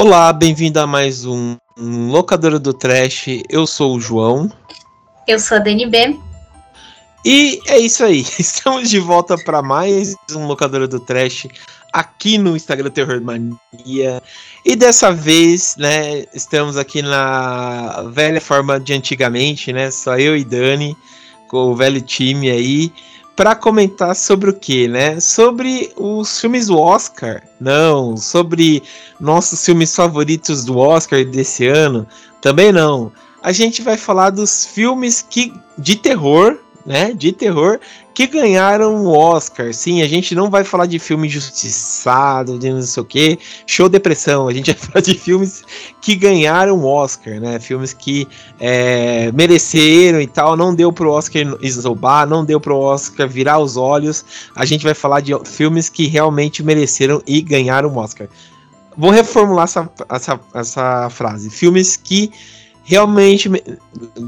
Olá, bem-vindo a mais um, Locadora do Trash. Eu sou o João. Eu sou a DNB. E é isso aí. Estamos de volta para mais um Locadora do Trash aqui no Instagram Terror Mania. E dessa vez, né, estamos aqui na velha forma de antigamente, né? Só eu e Dani, com o velho time aí para comentar sobre o que, né? Sobre os filmes do Oscar? Não, sobre nossos filmes favoritos do Oscar desse ano? Também não. A gente vai falar dos filmes que de terror né, de terror que ganharam o Oscar. Sim, a gente não vai falar de filme injustiçado, de não sei o que, show depressão. A gente vai falar de filmes que ganharam o Oscar, né? Filmes que é, mereceram e tal. Não deu pro Oscar esnobar, não deu pro Oscar virar os olhos. A gente vai falar de filmes que realmente mereceram e ganharam o Oscar. Vou reformular essa, essa, essa frase. Filmes que realmente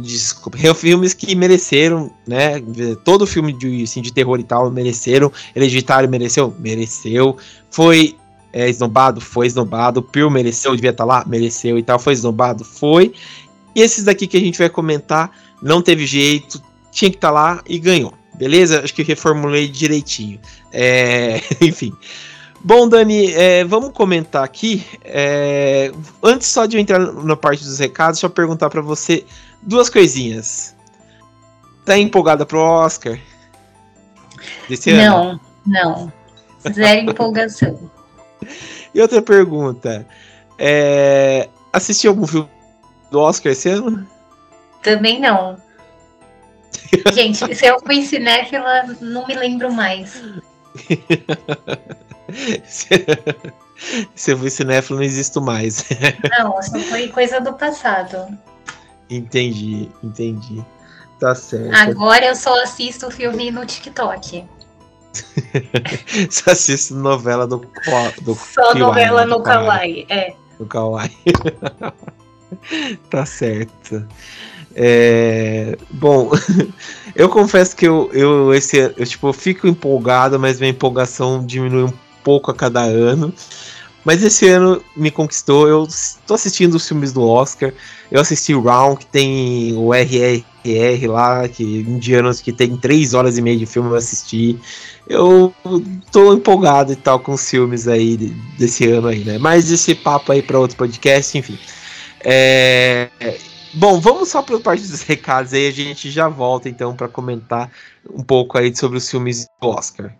desculpa, filmes que mereceram, né? Todo filme de, assim, de terror e tal mereceram. Hereditário mereceu? Mereceu. Foi é, esnobado? Foi esnobado. Pio mereceu, devia estar tá lá? Mereceu e tal. Foi esnobado? Foi. E esses daqui que a gente vai comentar, não teve jeito, tinha que estar tá lá e ganhou. Beleza? Acho que reformulei direitinho. É, enfim. Bom, Dani, é, vamos comentar aqui. É, antes só de eu entrar na parte dos recados, só perguntar para você duas coisinhas. Tá empolgada pro Oscar? Desse não, ano? não. Zero empolgação. E outra pergunta. É, assistiu algum filme do Oscar esse ano? Também não. Gente, se eu fui cinéfila, não me lembro mais. Se eu fui cinéfilo, não existo mais. Não, só foi coisa do passado. Entendi, entendi. Tá certo. Agora eu só assisto filme no TikTok. só assisto novela do, do Só Kiwai, novela no Kawaii, é. No Kawaii. tá certo. É, bom, eu confesso que eu, eu, esse, eu tipo, fico empolgado, mas minha empolgação diminui um pouco a cada ano. Mas esse ano me conquistou. Eu estou assistindo os filmes do Oscar. Eu assisti Round, que tem o RRR lá, que indianos que tem três horas e meia de filme eu assisti. Eu tô empolgado e tal com os filmes aí desse ano aí, né? Mas esse papo aí para outro podcast, enfim. É... Bom, vamos só para parte dos recados aí, a gente já volta então para comentar um pouco aí sobre os filmes do Oscar.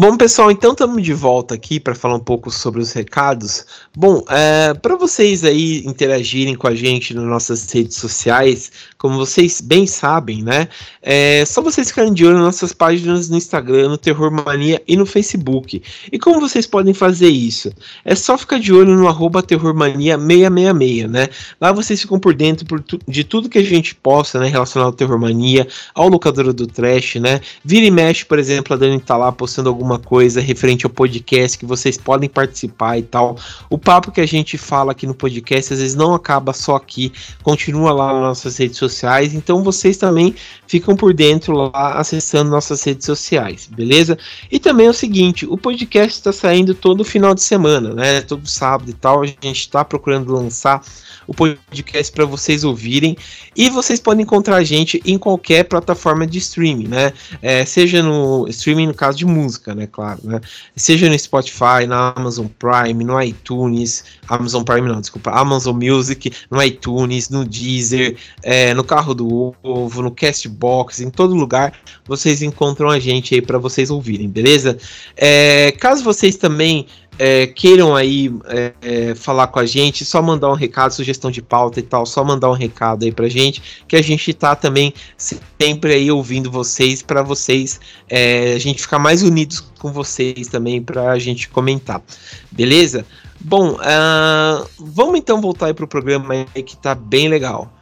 Bom, pessoal, então estamos de volta aqui para falar um pouco sobre os recados. Bom, é, para vocês aí interagirem com a gente nas nossas redes sociais, como vocês bem sabem, né? É só vocês ficarem de olho nas nossas páginas no Instagram, no Terror Mania e no Facebook. E como vocês podem fazer isso? É só ficar de olho no arroba terrormania666, né? Lá vocês ficam por dentro por tu, de tudo que a gente posta, né? Relacionado ao Terror Mania, ao locador do Trash, né? Vira e mexe, por exemplo, a Dani tá lá postando alguma coisa referente ao podcast que vocês podem participar e tal. O papo que a gente fala aqui no podcast às vezes não acaba só aqui, continua lá nas nossas redes sociais, então vocês também ficam por dentro lá acessando nossas redes sociais, beleza? E também é o seguinte, o podcast está saindo todo final de semana, né? Todo sábado e tal, a gente está procurando lançar o podcast para vocês ouvirem. E vocês podem encontrar a gente em qualquer plataforma de streaming, né? É, seja no streaming, no caso de música, né? Claro, né? Seja no Spotify, na Amazon Prime, no iTunes, Amazon Prime não, desculpa, Amazon Music, no iTunes, no Deezer, é, no Carro do Ovo, no Castbox, em todo lugar vocês encontram a gente aí para vocês ouvirem, beleza? É, caso vocês também é, queiram aí é, é, falar com a gente, só mandar um recado, sugestão de pauta e tal, só mandar um recado aí pra gente, que a gente tá também sempre aí ouvindo vocês, para vocês, é, a gente ficar mais unidos com vocês também, pra gente comentar, beleza? Bom, uh, vamos então voltar aí pro programa aí que tá bem legal.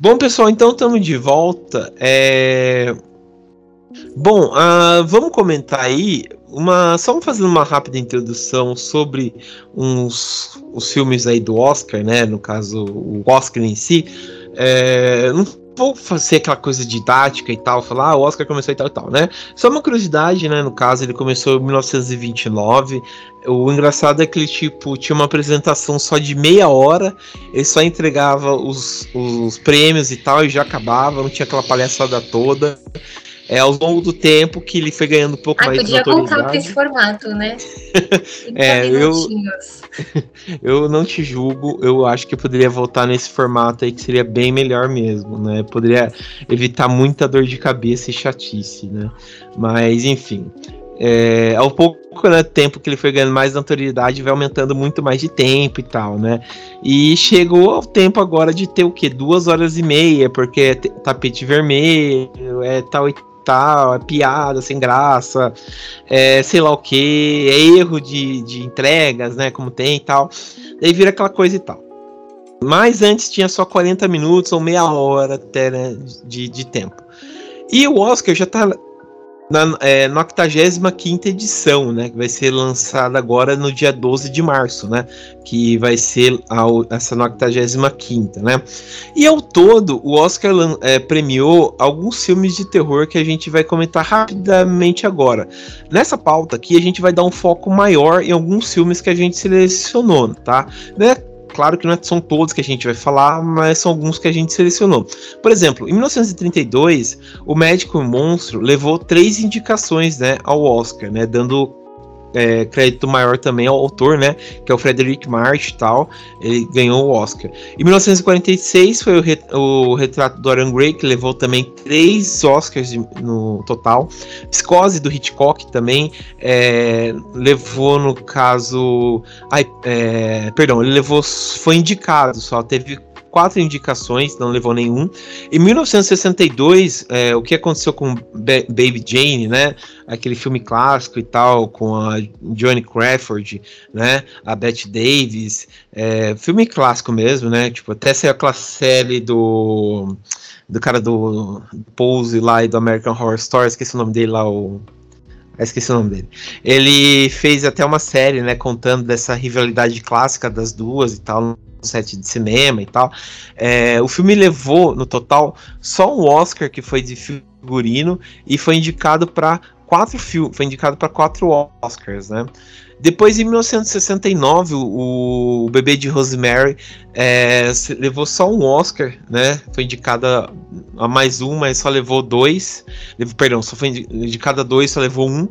Bom, pessoal, então estamos de volta. É... Bom, uh, vamos comentar aí uma só fazendo uma rápida introdução sobre uns os filmes aí do Oscar, né? No caso, o Oscar em si. É, não vou fazer aquela coisa didática e tal, falar, ah, o Oscar começou e tal e tal, né? Só uma curiosidade, né? No caso, ele começou em 1929. O engraçado é que ele, tipo, tinha uma apresentação só de meia hora, ele só entregava os, os prêmios e tal, e já acabava, não tinha aquela palhaçada toda é ao longo do tempo que ele foi ganhando um pouco ah, mais de autoridade. podia voltar esse formato, né? é, eu, eu não te julgo, eu acho que eu poderia voltar nesse formato aí que seria bem melhor mesmo, né? Poderia evitar muita dor de cabeça e chatice, né? Mas, enfim, é, ao pouco né, tempo que ele foi ganhando mais notoriedade, vai aumentando muito mais de tempo e tal, né? E chegou ao tempo agora de ter o quê? Duas horas e meia, porque é tapete vermelho, é tal e tal, é piada sem graça, é sei lá o que, é erro de, de entregas, né? Como tem e tal. Daí vira aquela coisa e tal. Mas antes tinha só 40 minutos ou meia hora até né, de, de tempo. E o Oscar já tá na, é, 85 edição, né? Que vai ser lançada agora no dia 12 de março, né? Que vai ser a, essa 85, né? E ao todo, o Oscar é, premiou alguns filmes de terror que a gente vai comentar rapidamente agora. Nessa pauta aqui, a gente vai dar um foco maior em alguns filmes que a gente selecionou, tá? Né? Claro que não é, são todos que a gente vai falar, mas são alguns que a gente selecionou. Por exemplo, em 1932, o Médico e o Monstro levou três indicações né, ao Oscar, né, dando é, crédito maior também ao autor, né? Que é o Frederick March tal. Ele ganhou o Oscar. Em 1946 foi o, re, o retrato do Dorian Gray, que levou também três Oscars de, no total. Psicose do Hitchcock também é, levou, no caso. Ai, é, perdão, ele levou. Foi indicado só, teve quatro indicações, não levou nenhum. Em 1962, é, o que aconteceu com Ba Baby Jane, né? Aquele filme clássico e tal, com a Johnny Crawford, né? A Bette Davis. É, filme clássico mesmo, né? Tipo, até saiu aquela série do. Do cara do Pose lá e do American Horror Story, esqueci o nome dele lá, o. Ah, esqueci o nome dele. Ele fez até uma série, né, contando dessa rivalidade clássica das duas e tal, set de cinema e tal. É, o filme levou, no total, só um Oscar que foi de figurino e foi indicado para quatro filmes, foi indicado para quatro Oscars, né? Depois, em 1969, o, o Bebê de Rosemary é, levou só um Oscar, né? Foi indicada a mais um, mas só levou dois. Perdão, só foi indicada dois, só levou um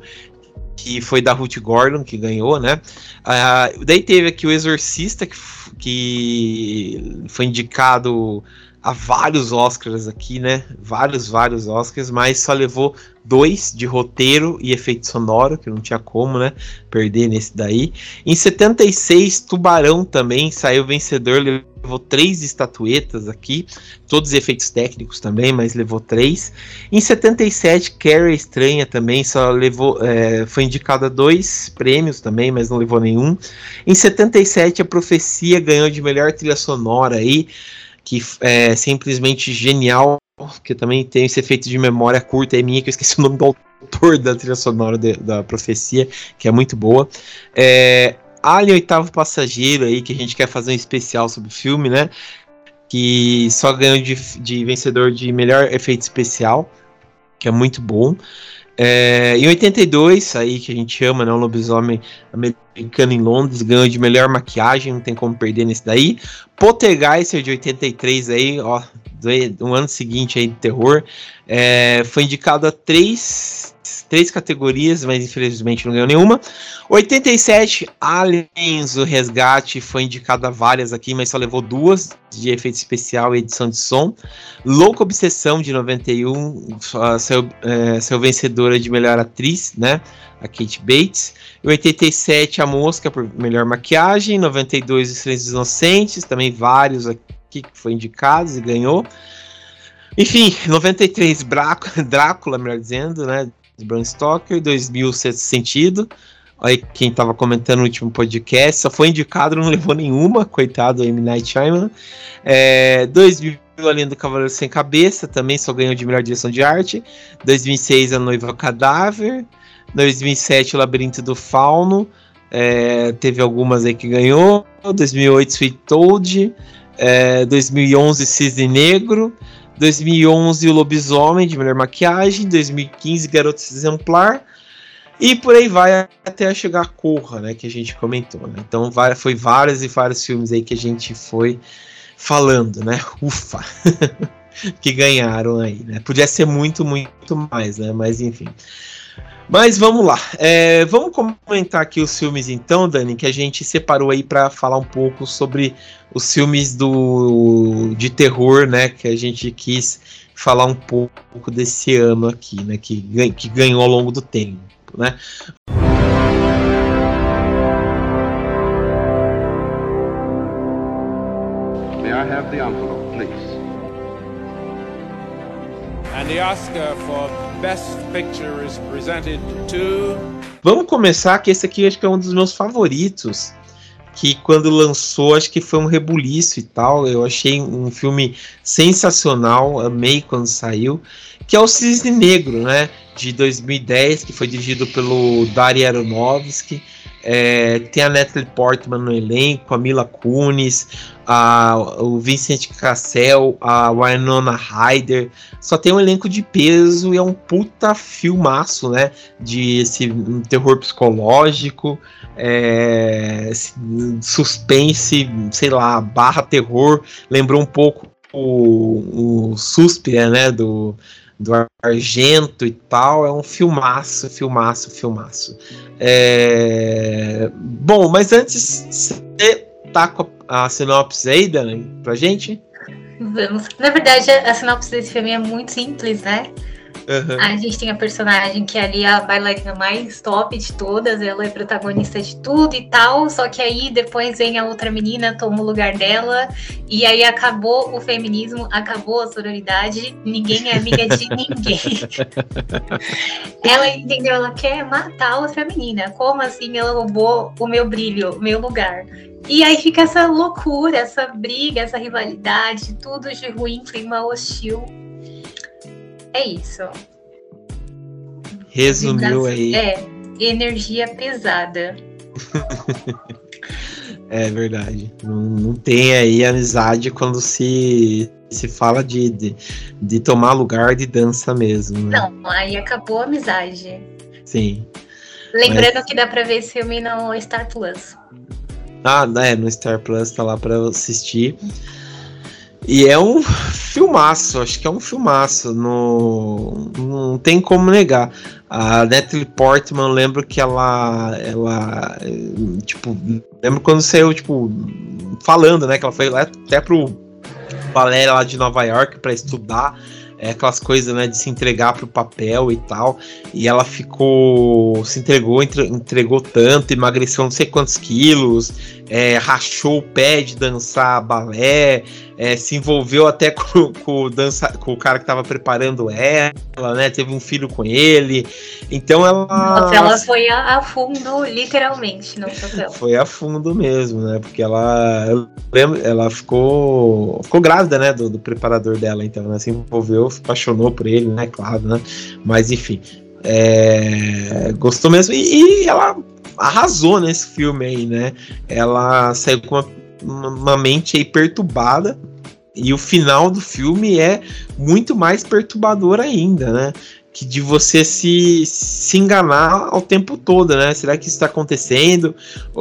que foi da Ruth Gordon, que ganhou, né? Uh, daí teve aqui o Exorcista, que, que foi indicado a vários Oscars aqui, né? Vários, vários Oscars, mas só levou dois de roteiro e efeito sonoro, que não tinha como, né? Perder nesse daí. Em 76, Tubarão também saiu vencedor, levou três estatuetas aqui, todos efeitos técnicos também, mas levou três. Em 77, Carrie Estranha também só levou, é, foi indicada dois prêmios também, mas não levou nenhum. Em 77, a Profecia ganhou de melhor trilha sonora aí que é simplesmente genial, que também tem esse efeito de memória curta é minha, que eu esqueci o nome do autor da trilha sonora de, da profecia, que é muito boa. É, Alien Oitavo Passageiro aí, que a gente quer fazer um especial sobre o filme, né? Que só ganhou de, de vencedor de melhor efeito especial, que é muito bom. É, em 82, aí que a gente ama, né? O lobisomem americano em Londres ganhou de melhor maquiagem, não tem como perder nesse daí. Poltergeist de 83 aí, ó, do, um ano seguinte aí de terror, é, foi indicado a três três categorias, mas infelizmente não ganhou nenhuma. 87, Aliens, o Resgate, foi indicado a várias aqui, mas só levou duas de efeito especial e edição de som. Louca Obsessão, de 91, uh, saiu, é, saiu vencedora de melhor atriz, né? A Kate Bates. Em 87, A Mosca, por melhor maquiagem. 92, Os Silêncios Inocentes, também vários aqui que foi indicados e ganhou. Enfim, 93, Drácula, melhor dizendo, né? De Bram Stoker, 2000 Sexto Sentido. Aí quem tava comentando no último podcast, só foi indicado, não levou nenhuma, coitado do M. Night Shyamalan. É, 2000 A Lenda do Cavaleiro Sem Cabeça, também só ganhou de melhor direção de arte. 2006, A Noiva Cadáver. 2007, O Labirinto do Fauno. É, teve algumas aí que ganhou. 2008, Sweet Toad. É, 2011, Cisne Negro. 2011, O Lobisomem, de melhor maquiagem. 2015, Garoto Exemplar. E por aí vai até chegar a Corra, né? Que a gente comentou. Né? Então foi vários e vários filmes aí que a gente foi falando, né? Ufa! que ganharam aí, né? Podia ser muito, muito mais, né? Mas enfim. Mas vamos lá. É, vamos comentar aqui os filmes então, Dani, que a gente separou aí para falar um pouco sobre os filmes do de terror, né? Que a gente quis falar um pouco desse ano aqui, né? Que, que ganhou ao longo do tempo, né? May I have the envelope, please? And the Oscar for Best Picture is presented to. Vamos começar que esse aqui acho que é um dos meus favoritos. Que quando lançou, acho que foi um rebuliço e tal. Eu achei um filme sensacional, amei quando saiu. Que é o Cisne Negro, né? De 2010, que foi dirigido pelo Dario Aronofsky. É, tem a Natalie Portman no elenco, a Mila Kunis, a, o Vincent Cassel, a Winona Ryder. Só tem um elenco de peso e é um puta filmaço, né? De esse um terror psicológico, é, suspense, sei lá, barra terror. Lembrou um pouco o, o Suspira, né? Do, do Argento e tal. É um filmaço, filmaço, filmaço. É... Bom, mas antes, você tá com a, sinopse aí, Dani, pra gente? Vamos. Na verdade, a sinopse desse filme é muito simples, né? Uhum. A gente tem a personagem que é ali a bailarina mais top de todas, ela é protagonista de tudo e tal, só que aí depois vem a outra menina, toma o lugar dela, e aí acabou o feminismo, acabou a sororidade, ninguém é amiga de ninguém. ela entendeu, ela quer matar a outra menina. Como assim ela roubou o meu brilho, o meu lugar? E aí fica essa loucura, essa briga, essa rivalidade, tudo de ruim, clima hostil. É isso. Resumiu aí. É, energia pesada. é verdade. Não, não, tem aí amizade quando se, se fala de, de, de tomar lugar de dança mesmo. Né? Não, aí acabou a amizade. Sim. Lembrando Mas... que dá pra ver esse filme no Star Plus. Ah, é, no Star Plus tá lá pra assistir. E é um filmaço, acho que é um filmaço, no, não tem como negar. A Natalie Portman, lembro que ela, ela, tipo, lembro quando saiu, tipo, falando, né, que ela foi lá até pro balé lá de Nova York para estudar é, aquelas coisas, né, de se entregar pro papel e tal. E ela ficou, se entregou, entre, entregou tanto, emagreceu não sei quantos quilos, é, rachou o pé de dançar balé, é, se envolveu até com, com, o dança, com o cara que estava preparando ela, né? Teve um filho com ele. Então ela. Nossa, ela foi a, a fundo, literalmente, no papel. Foi a fundo mesmo, né? Porque ela. lembro, ela ficou. Ficou grávida, né? Do, do preparador dela. Então ela se envolveu, se apaixonou por ele, né? Claro, né? Mas enfim. É, gostou mesmo. E, e ela arrasou nesse filme aí, né? Ela saiu com uma, uma mente aí perturbada. E o final do filme é muito mais perturbador ainda, né? Que de você se, se enganar ao tempo todo, né? Será que isso está acontecendo?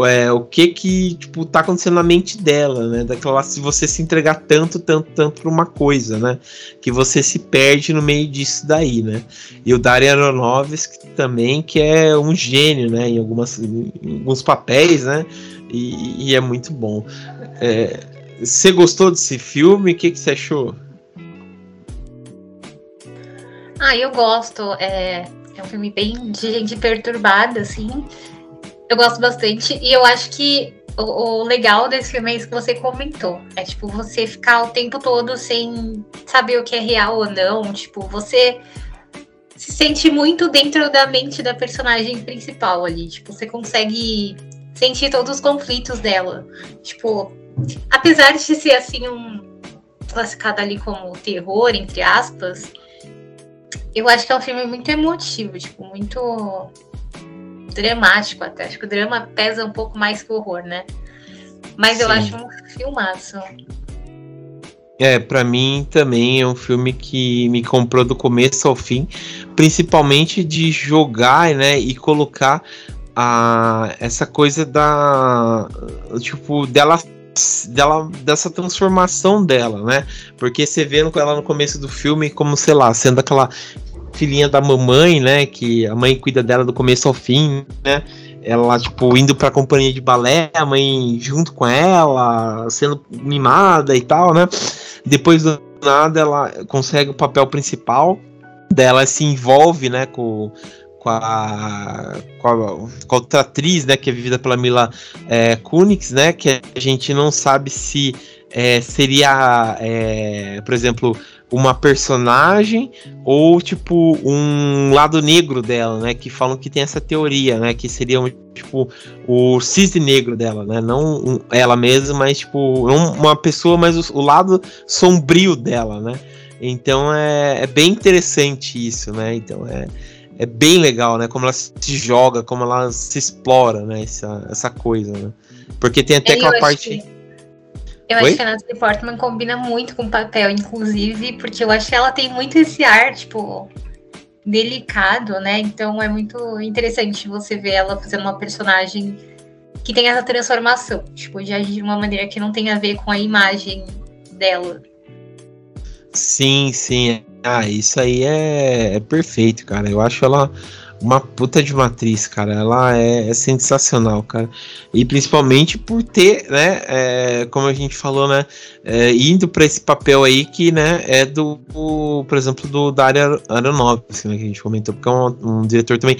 É, o que que tipo tá acontecendo na mente dela, né? Daquela se você se entregar tanto, tanto, tanto para uma coisa, né? Que você se perde no meio disso daí, né? E o Darren Aronofsky também que é um gênio, né? Em algumas em alguns papéis, né? E, e é muito bom. É, você gostou desse filme? O que, que você achou? Ah, eu gosto. É, é um filme bem de gente perturbada, assim. Eu gosto bastante. E eu acho que o, o, legal desse filme é isso que você comentou. É tipo, você ficar o tempo todo sem saber o que é real ou não. Tipo, você se sente muito dentro da mente da personagem principal ali. Tipo, você consegue sentir todos os conflitos dela. Tipo, apesar de ser assim um classificado ali como terror, entre aspas, eu acho que é um filme muito emotivo, tipo, muito dramático até. Acho que o drama pesa um pouco mais que o horror, né? Mas Sim. eu acho um filmaço. É, para mim também é um filme que me comprou do começo ao fim, principalmente de jogar, né, e colocar a essa coisa da tipo dela dela dessa transformação dela, né? Porque você vê ela no começo do filme como, sei lá, sendo aquela filhinha da mamãe, né, que a mãe cuida dela do começo ao fim, né? ela, tipo, indo pra companhia de balé, a mãe junto com ela, sendo mimada e tal, né? Depois do nada, ela consegue o papel principal dela, se envolve, né, com, com, a, com, a, com a outra atriz, né, que é vivida pela Mila é, Kunix, né, que a gente não sabe se é, seria, é, por exemplo, uma personagem ou tipo um lado negro dela, né? Que falam que tem essa teoria, né? Que seria um, tipo o cisne negro dela, né? Não ela mesma, mas tipo uma pessoa, mas o, o, lado sombrio dela, né? Então é, é bem interessante isso, né? Então é é bem legal, né? Como ela se joga, como ela se explora, né? Essa, essa coisa, né? Porque tem até aquela parte. Que eu Oi? acho que a Natalie Portman combina muito com o papel, inclusive, porque eu acho que ela tem muito esse ar, tipo, delicado, né? Então é muito interessante você ver ela fazendo uma personagem que tem essa transformação, tipo, de agir de uma maneira que não tem a ver com a imagem dela. Sim, sim. Ah, isso aí é, é perfeito, cara. Eu acho ela uma puta de uma atriz, cara. Ela é, é sensacional, cara. E principalmente por ter, né, é, como a gente falou, né, é, indo para esse papel aí que, né, é do, por exemplo, do Dario Aronofsky, né, que a gente comentou, porque é um, um, diretor também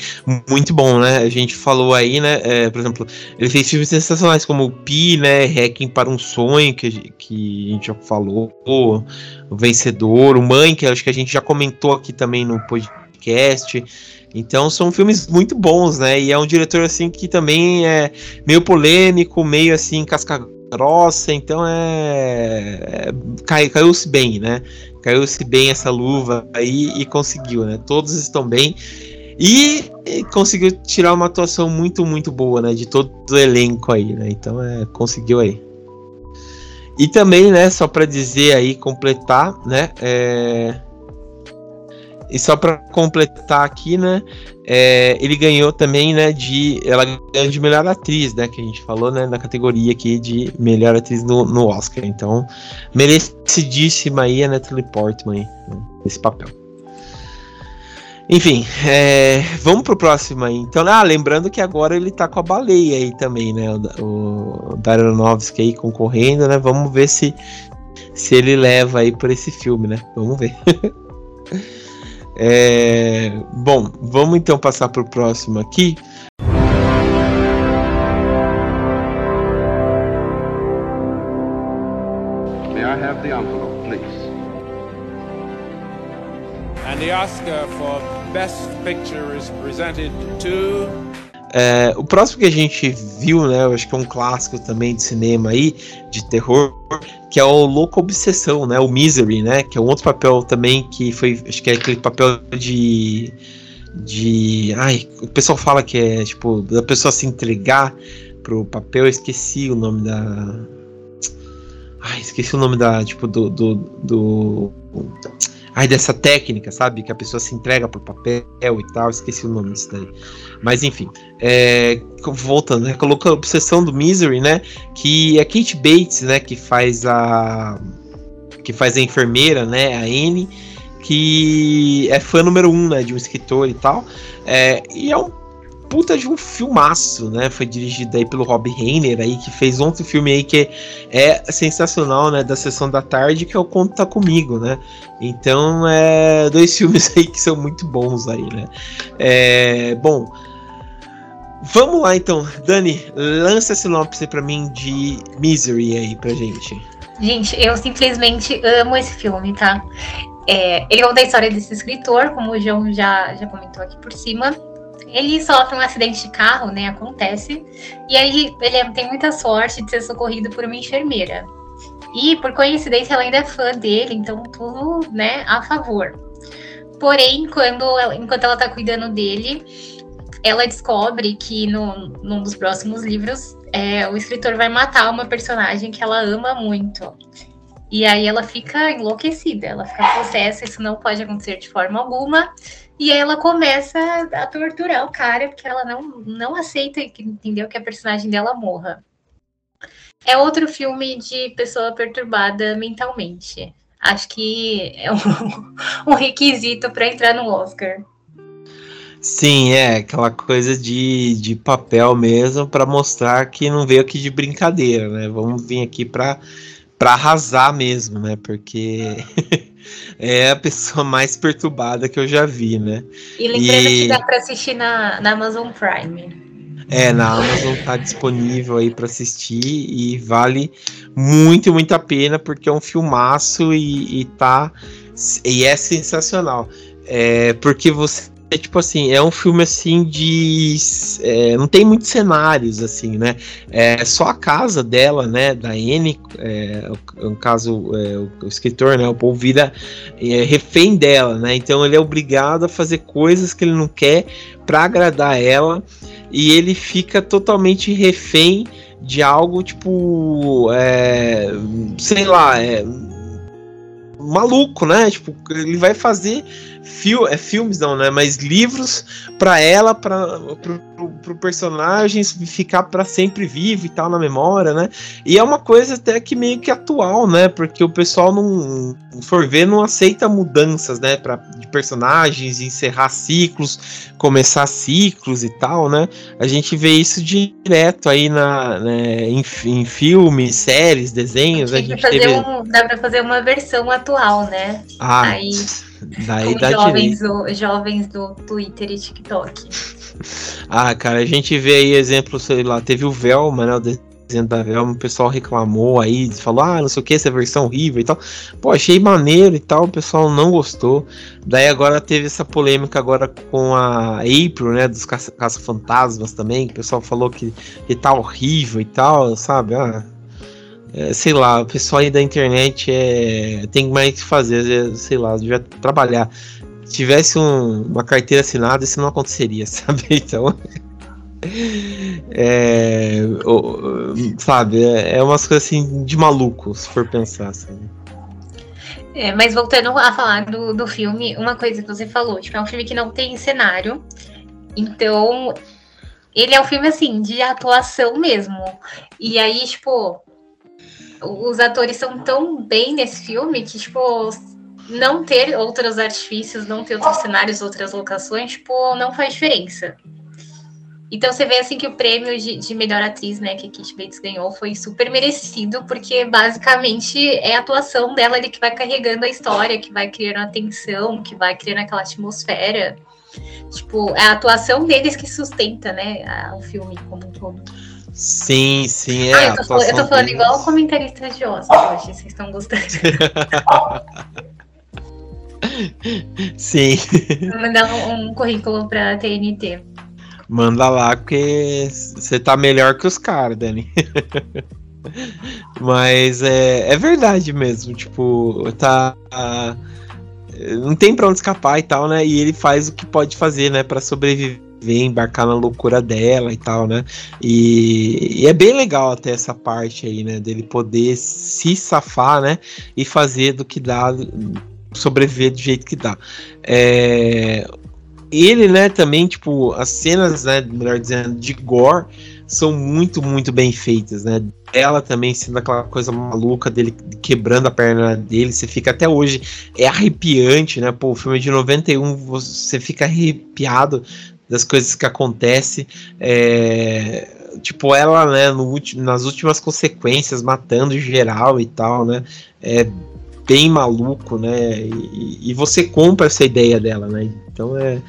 muito bom, né. A gente falou aí, né, é, por exemplo, ele fez filmes sensacionais como o Pi, né, Hacking para um Sonho, que, que a gente já falou, o Vencedor, o Mãe, que acho que a gente já comentou aqui também no podcast. Então são filmes muito bons, né? E é um diretor assim que também é meio polêmico, meio assim casca grossa, então é, é cai, caiu-se bem, né? Caiu-se bem essa luva aí e conseguiu, né? Todos estão bem. E, conseguiu tirar uma atuação muito, muito boa, né? De todo o elenco aí, né? Então é, conseguiu aí. E também, né, só para dizer aí, completar, né, é, e só para completar aqui, né? É, ele ganhou também, né? De. Ela ganhou de melhor atriz, né? Que a gente falou, né? Na categoria aqui de melhor atriz no, no Oscar. Então, merecidíssima aí a Natalie Portman né, nesse papel. Enfim, é, vamos pro próximo aí. Então, ah, lembrando que agora ele tá com a baleia aí também, né? O, o Daronovski aí concorrendo, né? Vamos ver se, se ele leva aí por esse filme, né? Vamos ver. É, bom, vamos então passar para o próximo aqui. May I have the envelope, please? And the Oscar for Best Picture is presented to é, o próximo que a gente viu, né, eu acho que é um clássico também de cinema aí, de terror, que é o Louco Obsessão, né, o Misery, né, que é um outro papel também que foi, acho que é aquele papel de de, ai, o pessoal fala que é tipo da pessoa se entregar pro papel, eu esqueci o nome da Ai, esqueci o nome da, tipo, do, do, do ai, dessa técnica, sabe? Que a pessoa se entrega pro papel e tal, esqueci o nome disso daí. Mas enfim, é, voltando, né? Colocou a obsessão do Misery, né? Que é Kate Bates, né? Que faz a. Que faz a enfermeira, né? A Anne, que é fã número um, né? De um escritor e tal. É, e é um puta de um filmaço, né? Foi dirigido aí pelo Rob Reiner aí, que fez outro filme aí que é sensacional, né? Da sessão da tarde, que é o Conta tá Comigo, né? Então, é dois filmes aí que são muito bons aí, né? É, bom, vamos lá então. Dani, lança a sinopse para mim de Misery aí pra gente. Gente, eu simplesmente amo esse filme, tá? É, ele conta a história desse escritor, como o João já, já comentou aqui por cima, ele sofre um acidente de carro, né? Acontece. E aí ele tem muita sorte de ser socorrido por uma enfermeira. E por coincidência ela ainda é fã dele, então tudo, né, a favor. Porém, quando ela, enquanto ela tá cuidando dele, ela descobre que no, num dos próximos livros é, o escritor vai matar uma personagem que ela ama muito. E aí ela fica enlouquecida, ela fica possessa, isso não pode acontecer de forma alguma. E aí ela começa a torturar o cara, porque ela não, não aceita, entendeu, que a personagem dela morra. É outro filme de pessoa perturbada mentalmente. Acho que é um, um requisito para entrar no Oscar. Sim, é aquela coisa de, de papel mesmo para mostrar que não veio aqui de brincadeira, né? Vamos vir aqui para para arrasar mesmo, né? Porque é a pessoa mais perturbada que eu já vi, né? E lembrando e... que dá para assistir na, na Amazon Prime. É, na Amazon tá disponível aí para assistir e vale muito, muito a pena porque é um filmaço e, e tá e é sensacional. É, porque você é tipo assim, é um filme assim de. É, não tem muitos cenários, assim, né? É só a casa dela, né? Da Anne, é, no caso, é, o, escritor, né? O Paul vira é, refém dela, né? Então ele é obrigado a fazer coisas que ele não quer para agradar ela e ele fica totalmente refém de algo tipo. É, sei lá, é maluco, né? Tipo, ele vai fazer fil é filmes não, né? Mas livros para ela, para pro, pro personagem ficar para sempre vivo e tal na memória, né? E é uma coisa até que meio que atual, né? Porque o pessoal não for ver não aceita mudanças, né? Para de personagens, encerrar ciclos, começar ciclos e tal, né? A gente vê isso direto aí na né, em, em filmes, séries, desenhos. A gente teve... um, dá para fazer uma versão atual, né? Ah, aí da idade jovens do, jovens do Twitter e TikTok. Ah, cara, a gente vê aí exemplos, sei lá, teve o Velma, né? O desenho da Velma, o pessoal reclamou aí, falou, ah, não sei o que, essa versão horrível e tal. Pô, achei maneiro e tal, o pessoal não gostou. Daí agora teve essa polêmica agora com a April, né? Dos caça-fantasmas caça também, que o pessoal falou que, que tá horrível e tal, sabe? Ah, é, sei lá, o pessoal aí da internet é, tem mais que fazer, é, sei lá, devia trabalhar. Se tivesse um, uma carteira assinada, isso não aconteceria, sabe? Então. É, sabe, é, é umas coisas assim de maluco, se for pensar, sabe? É, mas voltando a falar do, do filme, uma coisa que você falou, tipo, é um filme que não tem cenário, então ele é um filme assim, de atuação mesmo. E aí, tipo, os atores são tão bem nesse filme que, tipo, não ter outros artifícios, não ter outros cenários, outras locações, tipo, não faz diferença. Então você vê assim que o prêmio de, de melhor atriz, né, que a Kate Bates ganhou, foi super merecido, porque basicamente é a atuação dela ali que vai carregando a história, que vai criando a tensão, que vai criando aquela atmosfera. Tipo, é a atuação deles que sustenta, né, o filme como um todo. Sim, sim, é. Ah, eu, tô, eu tô falando deles... igual comentarista de Oscar hoje, vocês estão gostando. sim. Vou mandar um, um currículo pra TNT. Manda lá, porque você tá melhor que os caras, Dani. Mas é, é verdade mesmo, tipo, tá. não tem pra onde escapar e tal, né? E ele faz o que pode fazer, né, pra sobreviver ver, embarcar na loucura dela e tal, né? E, e, é bem legal até essa parte aí, né? Dele poder se safar, né? E fazer do que dá, sobreviver do jeito que dá. É, ele, né, também, tipo, as cenas, né, melhor dizendo, de gore são muito, muito bem feitas, né? Ela também sendo aquela coisa maluca dele quebrando a perna dele, você fica até hoje, é arrepiante, né? Pô, o filme é de 91, você fica arrepiado das coisas que acontecem. É, tipo, ela, né, nas últimas consequências, matando geral e tal, né? É bem maluco, né? E, e você compra essa ideia dela, né? Então é,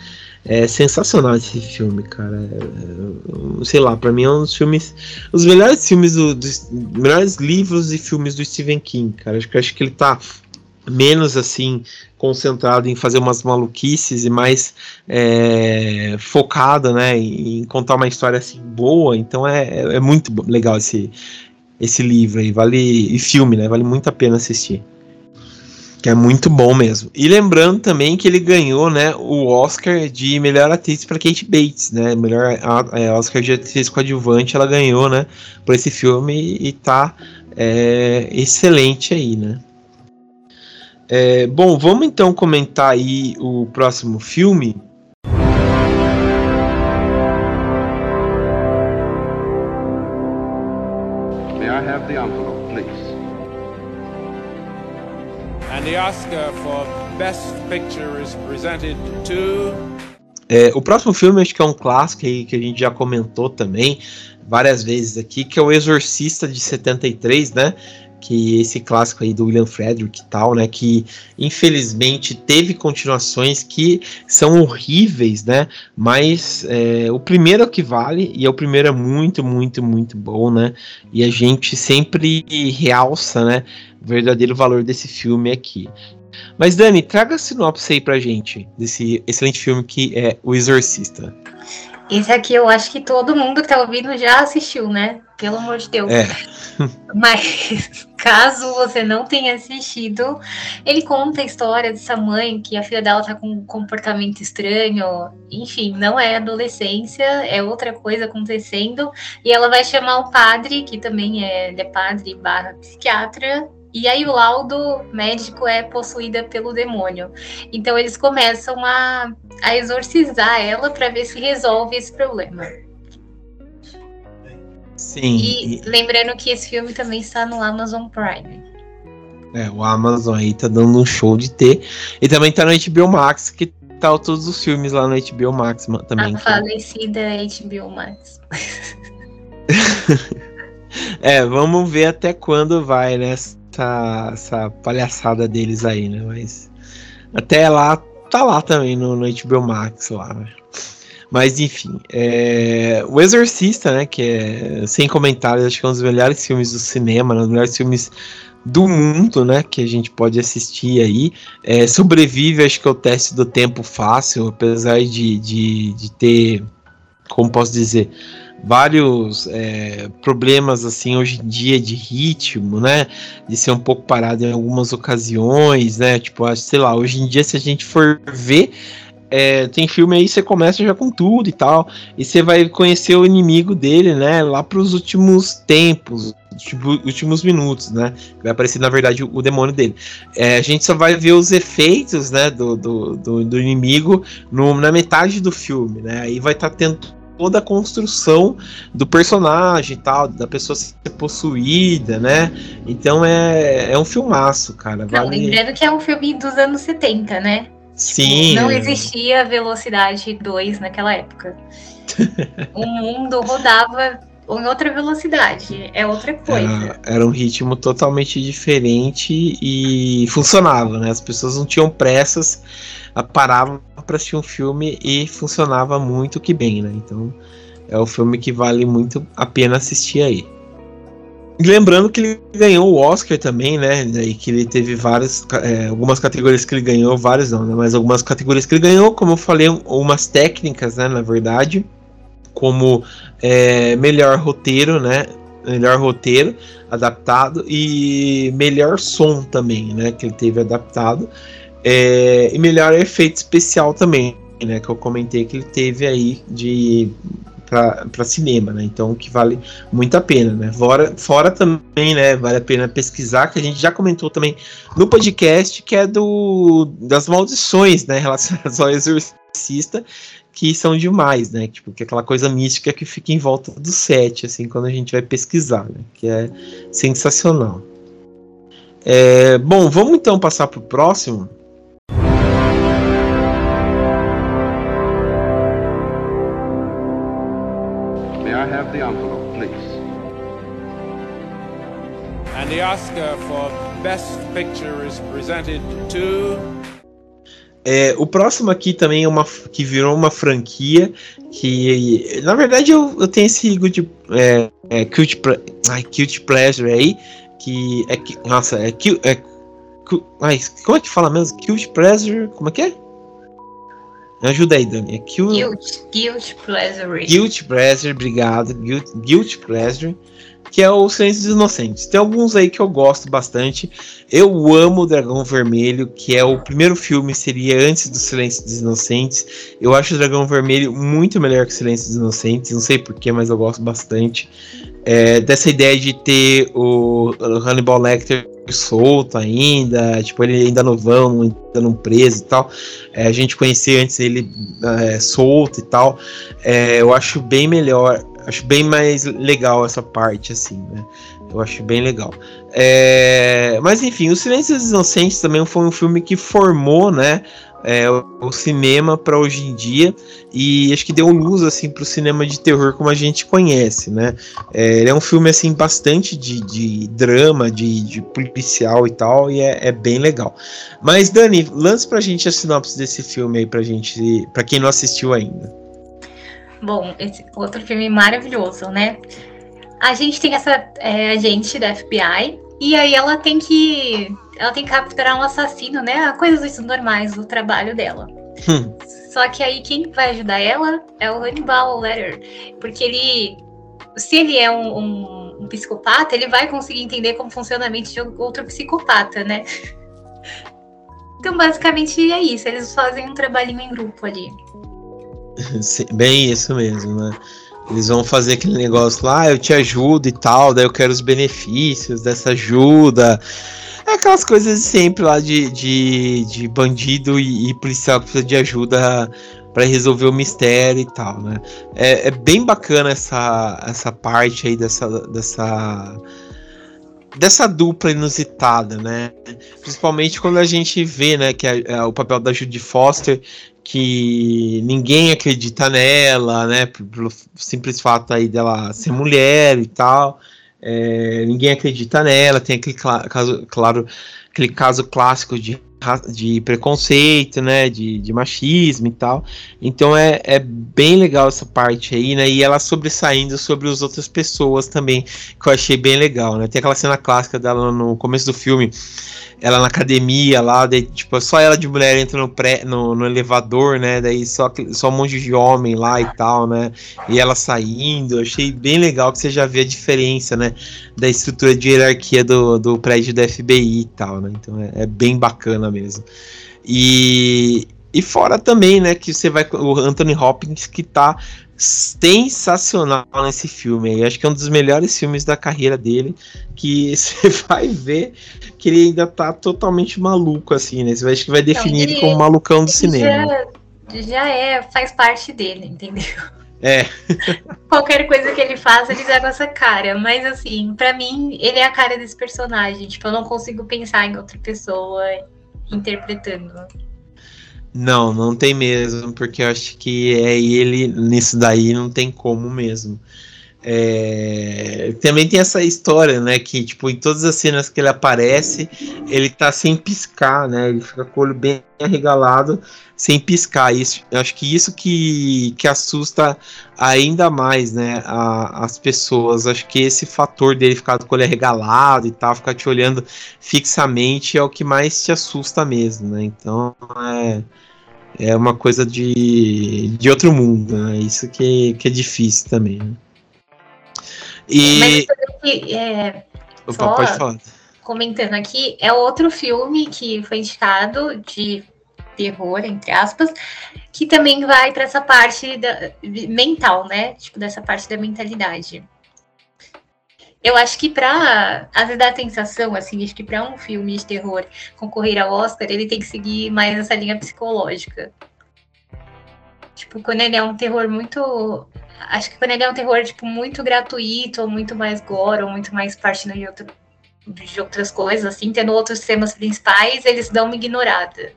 é sensacional esse filme, cara. É, sei lá, para mim é um dos filmes. Os melhores filmes do, dos melhores livros e filmes do Stephen King, cara. Acho que acho que ele tá menos assim concentrado em fazer umas maluquices e mais é, focada né, em contar uma história assim boa. Então é, é muito legal esse, esse livro aí, vale e filme, né? Vale muito a pena assistir. Que é muito bom mesmo. E lembrando também que ele ganhou, né, o Oscar de melhor atriz para Kate Bates, né? Melhor é, Oscar de atriz coadjuvante ela ganhou, né, por esse filme e tá é, excelente aí, né? É, bom, vamos então comentar aí o próximo filme. May I have the envelope, please? And the Oscar for Best Picture is presented to. É, o próximo filme acho que é um clássico aí que a gente já comentou também várias vezes aqui, que é o Exorcista de 73, né? Que esse clássico aí do William Frederick e tal, né, que infelizmente teve continuações que são horríveis, né, mas é, o primeiro é o que vale, e o primeiro é muito, muito, muito bom, né, e a gente sempre realça, né, o verdadeiro valor desse filme aqui. Mas Dani, traga a sinopse aí pra gente, desse excelente filme que é O Exorcista. Esse aqui eu acho que todo mundo que tá ouvindo já assistiu, né? Pelo amor de Deus. É. Mas caso você não tenha assistido, ele conta a história dessa mãe que a filha dela tá com um comportamento estranho. Enfim, não é adolescência, é outra coisa acontecendo. E ela vai chamar o padre, que também é, é padre barra psiquiatra, e aí o laudo médico é possuída pelo demônio. Então eles começam a, a exorcizar ela para ver se resolve esse problema. Sim. E, e lembrando que esse filme também está no Amazon Prime. É, o Amazon aí tá dando um show de ter. E também tá no HBO Max, que tá todos os filmes lá no HBO Max também. A falecida HBO Max. é, vamos ver até quando vai, né? Essa, essa palhaçada deles aí, né? Mas até lá, tá lá também no, no HBO Max lá, né? Mas enfim, é... O Exorcista, né? Que é, sem comentários, acho que é um dos melhores filmes do cinema, né, um dos melhores filmes do mundo, né? Que a gente pode assistir aí. É, sobrevive, acho que é o teste do tempo fácil, apesar de, de, de ter, como posso dizer, vários é, problemas assim hoje em dia de ritmo, né? De ser um pouco parado em algumas ocasiões, né? Tipo, sei lá, hoje em dia se a gente for ver é, tem filme aí você começa já com tudo e tal, e você vai conhecer o inimigo dele, né? Lá para os últimos tempos, tipo, últimos minutos, né? Vai aparecer na verdade o, o demônio dele. É, a gente só vai ver os efeitos, né? Do, do, do, do inimigo no, na metade do filme, né? Aí vai estar tá tendo toda a construção do personagem tal, da pessoa ser possuída, né? Então é, é um filmaço, cara. Vale... Não, lembrando que é um filme dos anos 70, né? Tipo, Sim. Tipo, não existia velocidade 2 naquela época. o mundo rodava em outra velocidade, é outra coisa. Era, era, um ritmo totalmente diferente e funcionava, né? As pessoas não tinham pressas, paravam para assistir um filme e funcionava muito que bem, né? Então é um filme que vale muito a pena assistir aí. lembrando que ele ganhou o Oscar também, né? E que ele teve várias, é, algumas categorias que ele ganhou, várias não, né? Mas algumas categorias que ele ganhou, como eu falei, umas técnicas, né? Na verdade, como é, melhor roteiro, né? Melhor roteiro adaptado e melhor som também, né? Que ele teve adaptado. É, e melhor efeito especial também, né? Que eu comentei que ele teve aí de para cinema, né? Então que vale muito a pena, né? Fora, fora também, né? Vale a pena pesquisar, que a gente já comentou também no podcast, que é do das maldições, né? Relacionadas ao exorcista, que são demais, né? Tipo, que é aquela coisa mística que fica em volta do set, assim, quando a gente vai pesquisar, né? Que é sensacional. É, bom, vamos então passar para o próximo. The envelope, please. And the Oscar for Best Picture is presented to. É, o próximo aqui também é uma que virou uma franquia que na verdade eu, eu tenho esse good, é, é, cute, ai, cute pleasure aí que é que nossa é que é, ai, como é que fala mesmo cute pleasure como é que é Ajuda aí, Dani. É. Guilt, Guilt Pleasure. Guilt Pleasure, obrigado. Guilt, Guilt Pleasure que é o Silêncio dos Inocentes. Tem alguns aí que eu gosto bastante. Eu amo o Dragão Vermelho, que é o primeiro filme, seria antes do Silêncio dos Inocentes. Eu acho o Dragão Vermelho muito melhor que o Silêncio dos Inocentes, não sei porquê, mas eu gosto bastante. É, dessa ideia de ter o, o Hannibal Lecter solto ainda, tipo, ele ainda novão, ainda não preso e tal. É, a gente conhecer antes ele é, solto e tal. É, eu acho bem melhor Acho bem mais legal essa parte, assim, né? Eu acho bem legal. É... Mas enfim, O Silêncio dos Inocentes também foi um filme que formou, né? É, o, cinema para hoje em dia e acho que deu luz assim para o cinema de terror como a gente conhece, né? É, ele é um filme assim bastante de, de drama, de, de, policial e tal e é, é, bem legal. Mas Dani, lance para a gente a sinopse desse filme aí para gente, para quem não assistiu ainda. Bom, esse outro filme maravilhoso, né? A gente tem essa é, agente da FBI e aí ela tem que ela tem que capturar um assassino, né? Coisas normais do trabalho dela. Hum. Só que aí quem vai ajudar ela é o Hannibal Letter, porque ele, se ele é um, um, um psicopata, ele vai conseguir entender como funciona a mente de outro psicopata, né? Então, basicamente é isso. Eles fazem um trabalhinho em grupo ali. Bem isso mesmo, né? Eles vão fazer aquele negócio lá, ah, eu te ajudo e tal, daí eu quero os benefícios dessa ajuda. É aquelas coisas sempre lá de, de, de bandido e, e policial que precisa de ajuda para resolver o mistério e tal, né? É, é, bem bacana essa, essa parte aí dessa, dessa, dessa dupla inusitada, né? Principalmente quando a gente vê, né, que é, é o papel da Judy Foster, que ninguém acredita nela, né? Pelo simples fato aí dela ser mulher e tal. É, ninguém acredita nela, tem aquele caso, claro, aquele caso clássico de, de preconceito, né? De, de machismo e tal. Então é, é bem legal essa parte aí, né? E ela sobressaindo sobre as outras pessoas também, que eu achei bem legal, né? Tem aquela cena clássica dela no começo do filme ela na academia lá, daí, tipo, só ela de mulher entra no, pré, no, no, elevador, né? Daí só, só um monte de homem lá e tal, né? E ela saindo, achei bem legal que você já vê a diferença, né? Da estrutura de hierarquia do, do prédio da FBI e tal, né? Então é, é bem bacana mesmo. E, e fora também, né, que você vai o Anthony Hopkins que tá sensacional nesse filme. aí acho que é um dos melhores filmes da carreira dele. Que você vai ver que ele ainda tá totalmente maluco, assim, né? Você vai, acho que vai definir então, ele, ele como malucão do cinema. Já, já é, faz parte dele, entendeu? É. Qualquer coisa que ele faça, ele dá com essa cara. Mas assim, para mim, ele é a cara desse personagem. Tipo, eu não consigo pensar em outra pessoa interpretando. Não, não tem mesmo, porque eu acho que é ele nisso daí não tem como mesmo. É, também tem essa história, né? Que, tipo, em todas as cenas que ele aparece, ele tá sem piscar, né? Ele fica com o olho bem arregalado, sem piscar. Isso, acho que isso que, que assusta ainda mais, né? A, as pessoas. Acho que esse fator dele ficar com o olho arregalado e tal, ficar te olhando fixamente é o que mais te assusta mesmo, né? Então, é é uma coisa de, de outro mundo, né? Isso que, que é difícil também. Né? E... Mas é, Opa, pode falar. Comentando aqui, é outro filme que foi indicado de terror, entre aspas, que também vai para essa parte da, mental, né? Tipo, dessa parte da mentalidade. Eu acho que para às vezes dá a sensação, assim, acho que para um filme de terror concorrer ao Oscar, ele tem que seguir mais essa linha psicológica. Tipo, quando ele é um terror muito. Acho que quando ele é um terror, tipo, muito gratuito, ou muito mais gore, ou muito mais partindo de, outro, de outras coisas, assim, tendo outros temas principais, eles dão uma ignorada.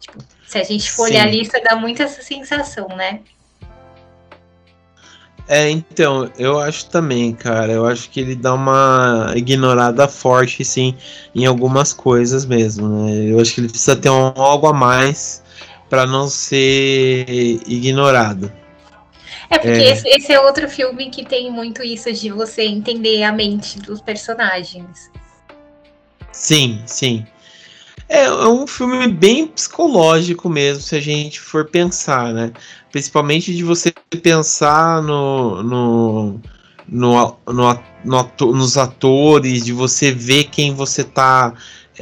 Tipo, se a gente for Sim. olhar a lista, dá muito essa sensação, né? É, então, eu acho também, cara. Eu acho que ele dá uma ignorada forte, sim, em algumas coisas mesmo, né? Eu acho que ele precisa ter um, algo a mais para não ser ignorado. É porque é. Esse, esse é outro filme que tem muito isso de você entender a mente dos personagens. Sim, sim. É, é um filme bem psicológico mesmo, se a gente for pensar, né? Principalmente de você pensar no, no, no, no, no nos atores, de você ver quem você tá.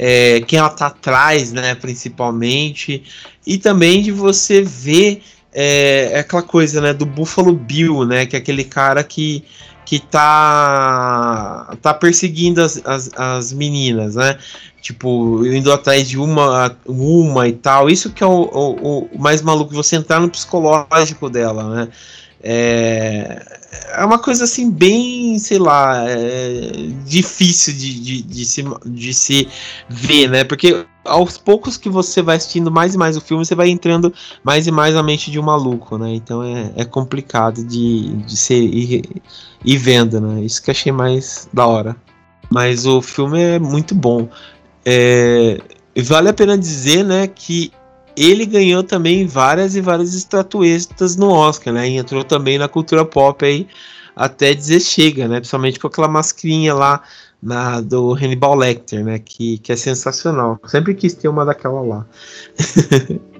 É, quem ela tá atrás, né? Principalmente. E também de você ver é, aquela coisa, né? Do Buffalo Bill, né? Que é aquele cara que que tá tá perseguindo as, as, as, meninas, né? Tipo, indo atrás de uma, uma e tal. Isso que é o, o, o mais maluco, você entrar no psicológico dela, né? É, é uma coisa assim, bem, sei lá, é, difícil de, de, de, se, de se ver, né? Porque aos poucos que você vai assistindo mais e mais o filme, você vai entrando mais e mais na mente de um maluco, né? Então é, é complicado de, de ser ir, ir vendo, né? Isso que achei mais da hora. Mas o filme é muito bom. É, vale a pena dizer, né, que ele ganhou também várias e várias estatuetas no Oscar, né? Entrou também na cultura pop aí até dizer chega, né? Principalmente com aquela mascrinha lá na, do Hannibal Lecter, né? Que, que é sensacional. Sempre quis ter uma daquela lá.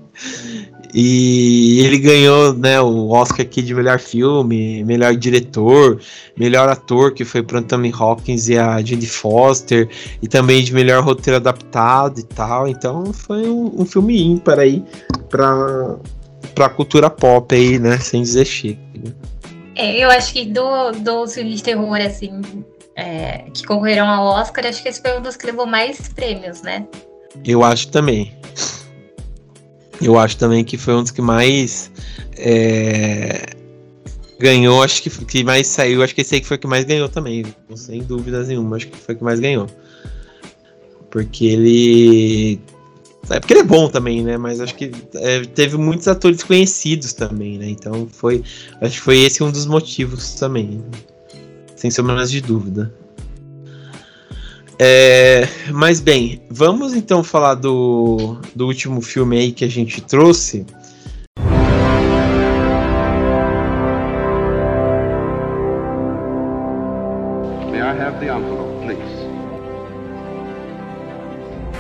E ele ganhou né, o Oscar aqui de melhor filme, melhor diretor, melhor ator, que foi para Anthony Hopkins e a Jodie Foster, e também de melhor roteiro adaptado e tal. Então foi um, um filme ímpar aí para a cultura pop aí, né? Sem dizer chique. Né? É, eu acho que do, dos filmes de terror, assim, é, que concorreram ao Oscar, acho que esse foi um dos que levou mais prêmios, né? Eu acho também. Eu acho também que foi um dos que mais é, ganhou, acho que, que mais saiu, acho que esse aí foi o que mais ganhou também, sem dúvidas nenhuma, acho que foi o que mais ganhou. Porque ele. É porque ele é bom também, né? Mas acho que é, teve muitos atores conhecidos também, né? Então foi. Acho que foi esse um dos motivos também. Sem sombra de dúvida. É, mas bem, vamos então falar do, do último filme aí que a gente trouxe. May I have the envelope, please?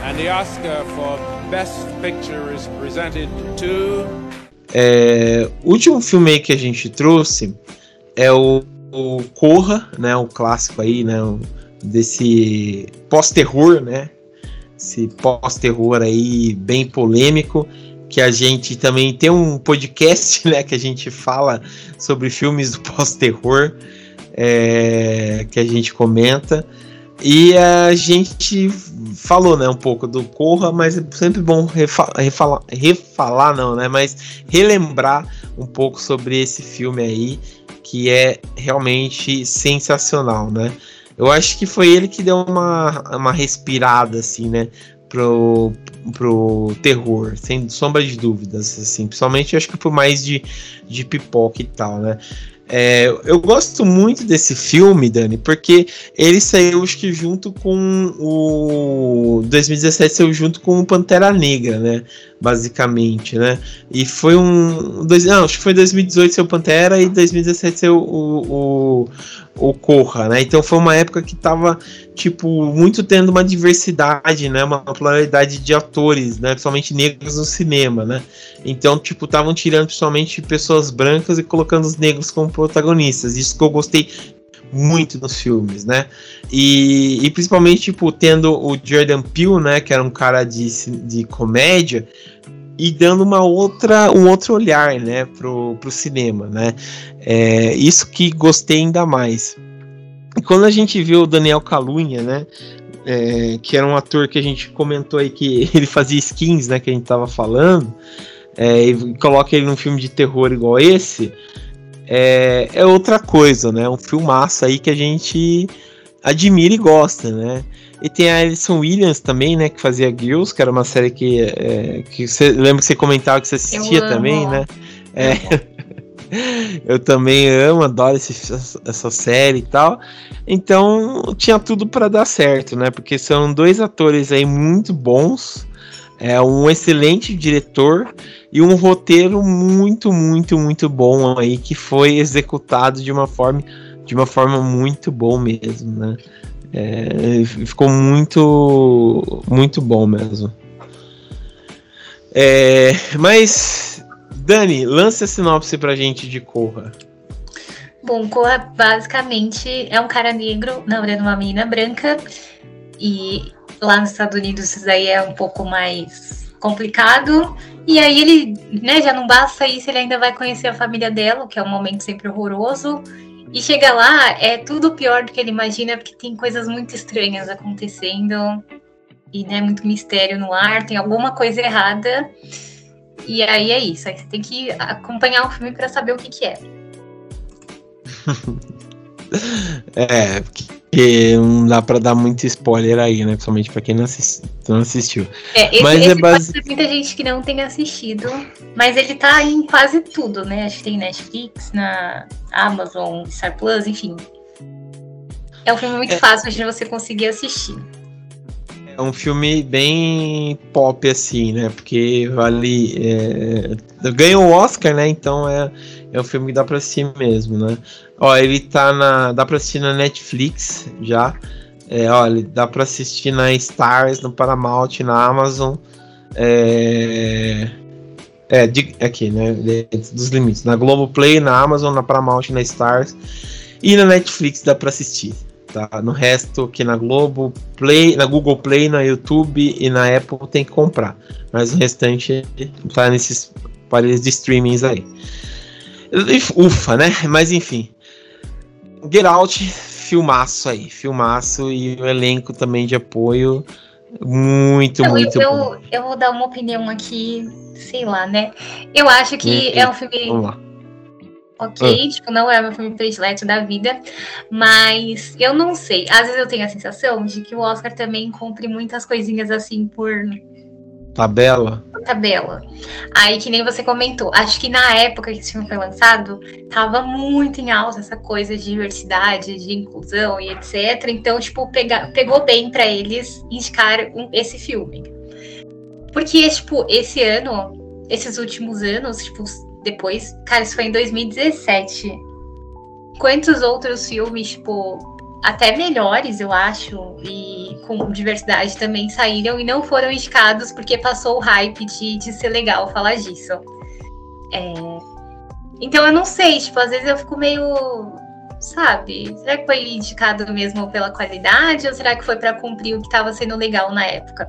And the Oscar for Best Picture is presented to. É, o último filme aí que a gente trouxe é o, o Corra, né? O clássico aí, né? O, desse pós-terror, né? Esse pós-terror aí bem polêmico, que a gente também tem um podcast, né? Que a gente fala sobre filmes do pós-terror, é, que a gente comenta. E a gente falou, né, um pouco do Corra, mas é sempre bom refalar, refalar, refalar não, né, mas relembrar um pouco sobre esse filme aí, que é realmente sensacional, né? Eu acho que foi ele que deu uma, uma respirada, assim, né? Pro, pro terror, sem sombra de dúvidas, assim. Principalmente, acho que por mais de, de pipoca e tal, né? É, eu gosto muito desse filme, Dani, porque ele saiu acho que junto com o 2017 saiu junto com o Pantera Negra, né? Basicamente, né? E foi um. Dois, não, acho que foi 2018 seu Pantera e 2017 seu o, o, o Corra, né? Então foi uma época que tava, tipo, muito tendo uma diversidade, né? Uma pluralidade de atores, né? Principalmente negros no cinema, né? Então, tipo, estavam tirando principalmente pessoas brancas e colocando os negros como protagonistas. Isso que eu gostei muito nos filmes, né? E, e, principalmente, tipo, tendo o Jordan Peele, né? Que era um cara de, de comédia, e dando uma outra, um outro olhar, né, pro, pro cinema, né? É, isso que gostei ainda mais. E quando a gente viu o Daniel Calunha, né, é, que era um ator que a gente comentou aí que ele fazia skins, né, que a gente tava falando, é, e coloca ele num filme de terror igual esse, é, é outra coisa, né? Um filmaço aí que a gente admira e gosta, né? E tem a Alison Williams também, né? Que fazia Girls, que era uma série que. É, que você lembra que você comentava que você assistia também, né? É. Eu também amo, adoro esse, essa série e tal. Então tinha tudo para dar certo, né? Porque são dois atores aí muito bons, é um excelente diretor e um roteiro muito, muito, muito bom aí que foi executado de uma forma, de uma forma muito bom mesmo, né? É, ficou muito, muito bom mesmo. É, mas, Dani, lance a sinopse pra gente de Corra. Bom, Corra basicamente é um cara negro, na verdade, uma menina branca. E lá nos Estados Unidos isso daí é um pouco mais complicado. E aí ele, né, já não basta isso, ele ainda vai conhecer a família dela, que é um momento sempre horroroso. E chega lá, é tudo pior do que ele imagina, porque tem coisas muito estranhas acontecendo. E, né, muito mistério no ar, tem alguma coisa errada. E aí é isso, aí você tem que acompanhar o filme para saber o que, que é. é, porque não dá pra dar muito spoiler aí, né? Principalmente pra quem não, assisti, não assistiu. É, esse, mas esse é base... pode muita gente que não tem assistido, mas ele tá em quase tudo, né? Acho que tem Netflix, na Amazon, Star Plus, enfim. É um filme muito é. fácil de você conseguir assistir. É um filme bem pop, assim, né? Porque vale. É... Ganhou o Oscar, né? Então é, é um filme que dá pra assistir mesmo, né? Ó, ele tá na. Dá pra assistir na Netflix já. É, olha, dá pra assistir na Stars, no Paramount, na Amazon. É. É, de, aqui, né? Dos limites. Na Globoplay, na Amazon, na Paramount, na Stars. E na Netflix dá pra assistir. Tá? No resto, aqui na Globo Play, na Google Play, na YouTube e na Apple tem que comprar. Mas o restante tá nesses aparelhos de streamings aí. Ufa, né? Mas enfim. Get Out, filmaço aí, filmaço e o elenco também de apoio muito, muito eu, bom. Eu vou dar uma opinião aqui, sei lá, né? Eu acho que é um filme. Ok, ah. tipo, não é o meu filme predileto da vida, mas eu não sei. Às vezes eu tenho a sensação de que o Oscar também cumpre muitas coisinhas assim por Tabela. Tabela. Aí, que nem você comentou, acho que na época que esse filme foi lançado, tava muito em alta essa coisa de diversidade, de inclusão e etc. Então, tipo, pega, pegou bem para eles indicar um, esse filme. Porque, tipo, esse ano, esses últimos anos, tipo, depois, cara, isso foi em 2017. Quantos outros filmes, tipo, até melhores, eu acho, e com diversidade também saíram e não foram indicados porque passou o hype de, de ser legal falar disso. É... Então eu não sei, tipo, às vezes eu fico meio. Sabe? Será que foi indicado mesmo pela qualidade ou será que foi para cumprir o que estava sendo legal na época?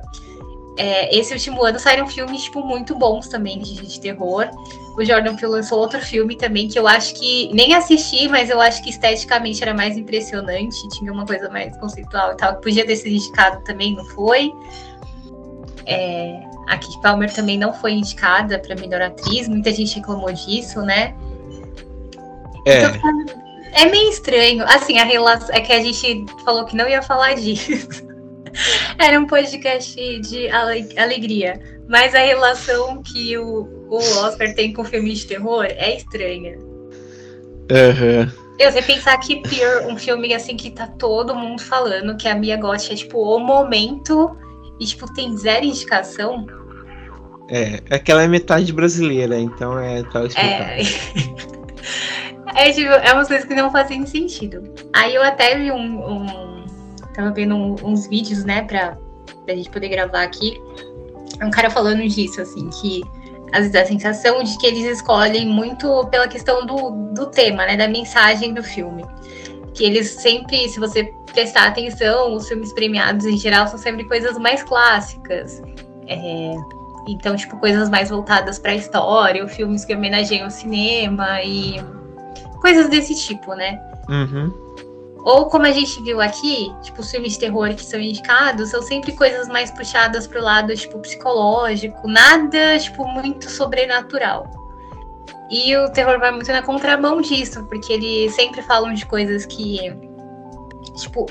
É, esse último ano saíram filmes, tipo, muito bons também de, de terror. O Jordan Peele lançou outro filme também que eu acho que nem assisti, mas eu acho que esteticamente era mais impressionante, tinha uma coisa mais conceitual e tal. Podia ter sido indicado também, não foi. É, a Kiki Palmer também não foi indicada para melhor atriz, muita gente reclamou disso, né? É. Então, é meio estranho. Assim, a relação. É que a gente falou que não ia falar disso. Era um podcast de alegria. Mas a relação que o, o Oscar tem com filme de terror é estranha. Uhum. Eu sei pensar que Peer, um filme assim que tá todo mundo falando, que a Mia Gotti é tipo o momento e tipo tem zero indicação. É, é que ela é metade brasileira, então é tal É. é, tipo, é umas coisas que não fazem sentido. Aí eu até vi um, um Tava vendo uns vídeos, né, pra, pra gente poder gravar aqui. Um cara falando disso, assim, que às vezes a sensação de que eles escolhem muito pela questão do, do tema, né, da mensagem do filme. Que eles sempre, se você prestar atenção, os filmes premiados em geral são sempre coisas mais clássicas. É, então, tipo, coisas mais voltadas para a história, ou filmes que homenageiam o cinema e coisas desse tipo, né? Uhum. Ou como a gente viu aqui, tipo, os filmes de terror que são indicados são sempre coisas mais puxadas pro lado, tipo, psicológico, nada, tipo, muito sobrenatural. E o terror vai muito na contramão disso, porque eles sempre falam de coisas que tipo,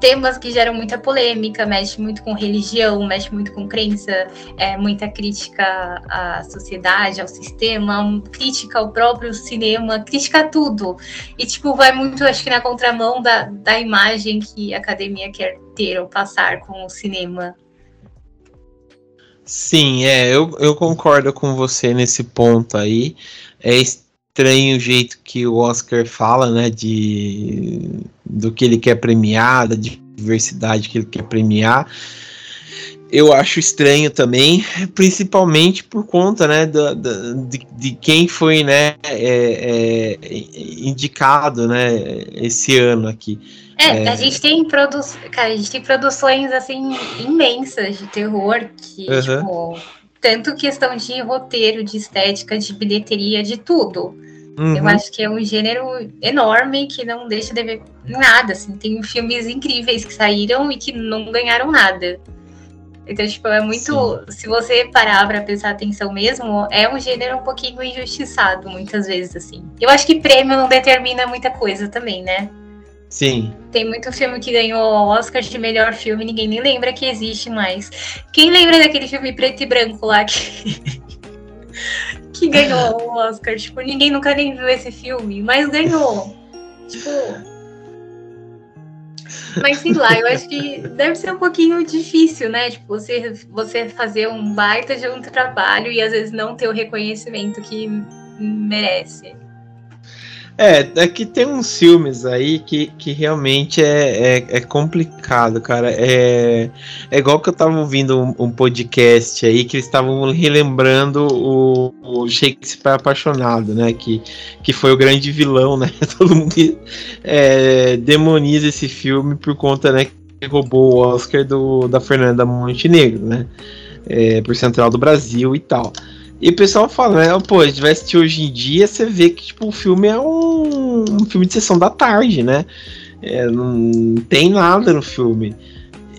temas que geram muita polêmica, mexe muito com religião, mexe muito com crença, é, muita crítica à sociedade, ao sistema, crítica ao próprio cinema, crítica a tudo. E, tipo, vai muito, acho que, na contramão da, da imagem que a academia quer ter ou passar com o cinema. Sim, é, eu, eu concordo com você nesse ponto aí. É estranho o jeito que o Oscar fala, né, de do que ele quer premiar, da diversidade que ele quer premiar. eu acho estranho também, principalmente por conta, né, da, da de, de, quem foi, né, é, é, indicado, né, esse ano aqui. É, é, a gente tem produ... Cara, a gente tem produções assim imensas de terror que, uhum. tipo, tanto questão de roteiro, de estética, de bilheteria, de tudo. Uhum. Eu acho que é um gênero enorme que não deixa de ver nada. Assim. Tem filmes incríveis que saíram e que não ganharam nada. Então, tipo, é muito. Sim. Se você parar pra prestar atenção mesmo, é um gênero um pouquinho injustiçado, muitas vezes, assim. Eu acho que prêmio não determina muita coisa também, né? Sim. Tem muito filme que ganhou Oscar de melhor filme, ninguém nem lembra que existe mais. Quem lembra daquele filme preto e branco lá que, que ganhou o Oscar? Tipo, ninguém nunca nem viu esse filme, mas ganhou. Tipo. Mas sei lá, eu acho que deve ser um pouquinho difícil, né? Tipo, você, você fazer um baita de um trabalho e às vezes não ter o reconhecimento que merece. É, é que tem uns filmes aí que, que realmente é, é, é complicado, cara. É, é igual que eu tava ouvindo um, um podcast aí que eles estavam relembrando o, o, Shakespeare Apaixonado, né? Que, que foi o grande vilão, né? Todo mundo é, demoniza esse filme por conta, né? Que roubou o Oscar do, da Fernanda Montenegro, né? É, por Central do Brasil e tal. E o pessoal fala, né? Pô, a gente vai assistir hoje em dia, você vê que tipo, o filme é um, um filme de sessão da tarde, né? É, não tem nada no filme.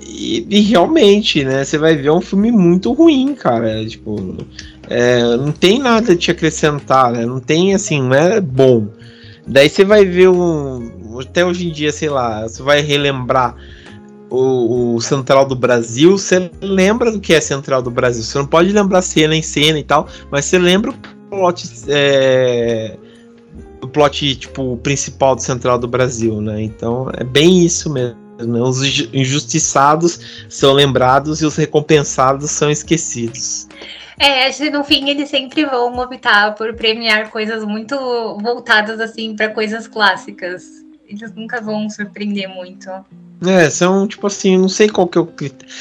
E, e, realmente, né? Você vai ver é um filme muito ruim, cara. Tipo, é, não tem nada de te acrescentar, né? Não tem assim, não é bom. Daí você vai ver um. Até hoje em dia, sei lá, você vai relembrar o, o, Central do Brasil, você lembra do que é Central do Brasil. Você não pode lembrar cena em cena e tal, mas você lembra o plot, é, o plot tipo principal do Central do Brasil, né? Então é bem isso mesmo. Né? Os injustiçados são lembrados e os recompensados são esquecidos. É, acho que no fim eles sempre vão optar por premiar coisas muito voltadas assim para coisas clássicas. Eles nunca vão surpreender muito. É, são tipo assim, não sei qual que é o critério.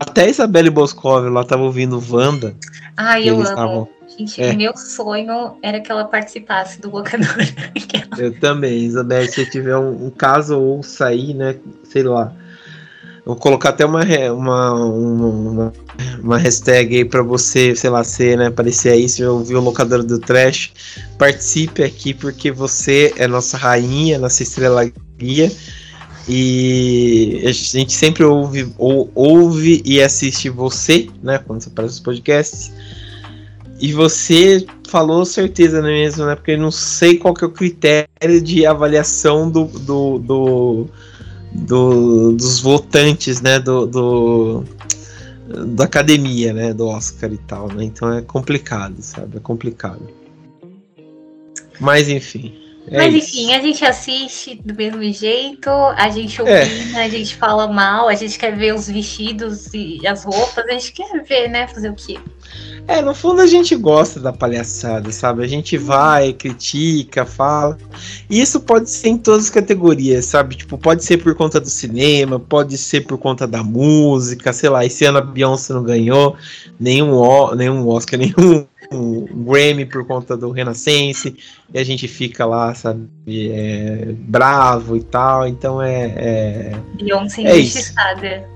Até a Isabelle Boscov lá tava ouvindo Wanda. Ah, eu amo. Tavam... Gente, é. meu sonho era que ela participasse do locador. eu também, Isabelle, se tiver um, um, caso ou sair, né? Sei lá. Vou colocar até uma, uma, uma, uma hashtag aí pra você, sei lá, ser, né? Aparecer aí, se ouvir o locador do Trash. Participe aqui, porque você é nossa rainha, nossa estrela guia. E a gente sempre ouve, ou, ouve e assiste você, né? Quando você aparece nos podcasts. E você falou certeza, é mesmo? Né? Porque eu não sei qual que é o critério de avaliação do, do, do, do dos votantes, né? Do, do, da academia, né? Do Oscar e tal, né? Então é complicado, sabe? É complicado. Mas enfim. É Mas enfim, isso. a gente assiste do mesmo jeito, a gente é. opina, é. a gente fala mal, a gente quer ver os vestidos e as roupas, a gente quer ver, né? Fazer o quê? É, no fundo a gente gosta da palhaçada, sabe? A gente vai, critica, fala. E isso pode ser em todas as categorias, sabe? Tipo, pode ser por conta do cinema, pode ser por conta da música, sei lá. Esse ano a Beyoncé não ganhou nenhum, nenhum Oscar, nenhum um Grammy por conta do Renascense, e a gente fica lá, sabe, é, bravo e tal, então é. é Beyoncé é injustiçada.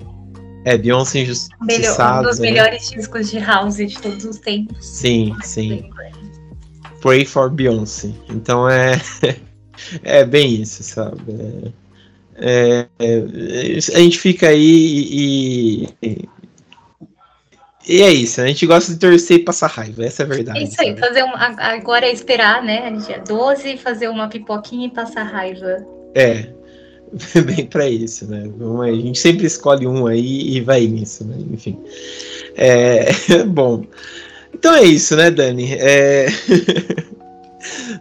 É, Beyoncé injustiçada. Um dos né? melhores discos de house de todos os tempos. Sim, sim. Pray for Beyoncé. Então é. é bem isso, sabe? É, é, a gente fica aí e, e e é isso, a gente gosta de torcer e passar raiva, essa é a verdade. É isso aí, fazer um, agora é esperar, né? Dia 12, fazer uma pipoquinha e passar raiva. É, bem para isso, né? A gente sempre escolhe um aí e vai nisso, né? Enfim. É, bom, então é isso, né, Dani? É...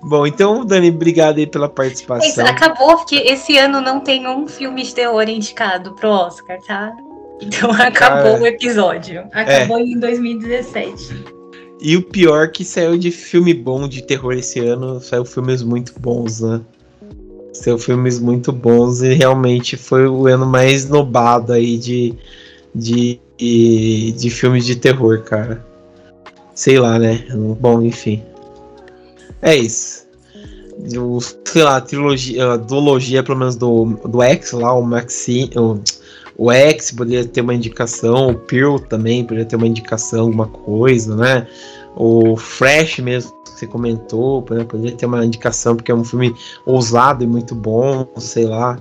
Bom, então, Dani, obrigado aí pela participação. Isso, acabou que esse ano não tem um filme de terror indicado pro Oscar, tá? Então acabou ah, o episódio. Acabou é. em 2017. E o pior que saiu de filme bom de terror esse ano, saiu filmes muito bons, né? Saiu filmes muito bons e realmente foi o ano mais nobado aí de, de, de, de filmes de terror, cara. Sei lá, né? Bom, enfim. É isso. O, sei lá, a trilogia, a duologia, pelo menos do, do X lá, o Maxi. O, o X poderia ter uma indicação, o Pearl também poderia ter uma indicação, alguma coisa, né? O Fresh mesmo, que você comentou, poderia ter uma indicação, porque é um filme ousado e muito bom, sei lá.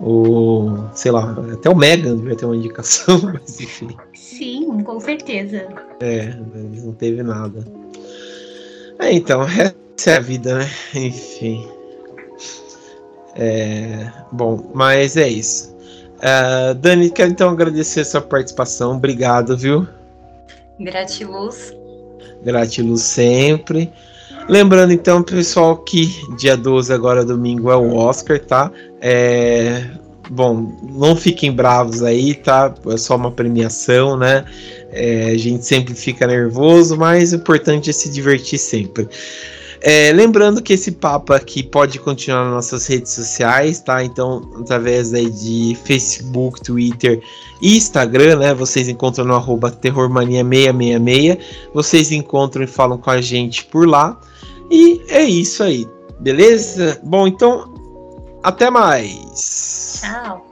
O, sei lá, até o Megan devia ter uma indicação, mas enfim. Sim, com certeza. É, mas não teve nada. É, então, essa é a vida, né? Enfim. É, bom, mas é isso. Uh, Dani, quero então agradecer a sua participação. Obrigado, viu? Gratiluz. Gratiluz sempre. Lembrando então, pessoal, que dia 12, agora domingo, é o Oscar, tá? É... Bom, não fiquem bravos aí, tá? É só uma premiação, né? É, a gente sempre fica nervoso, mas o importante é se divertir sempre. É, lembrando que esse papo aqui pode continuar nas nossas redes sociais, tá? Então, através aí de Facebook, Twitter e Instagram, né? Vocês encontram no arroba terrormania666. Vocês encontram e falam com a gente por lá. E é isso aí, beleza? Bom, então, até mais. Tchau.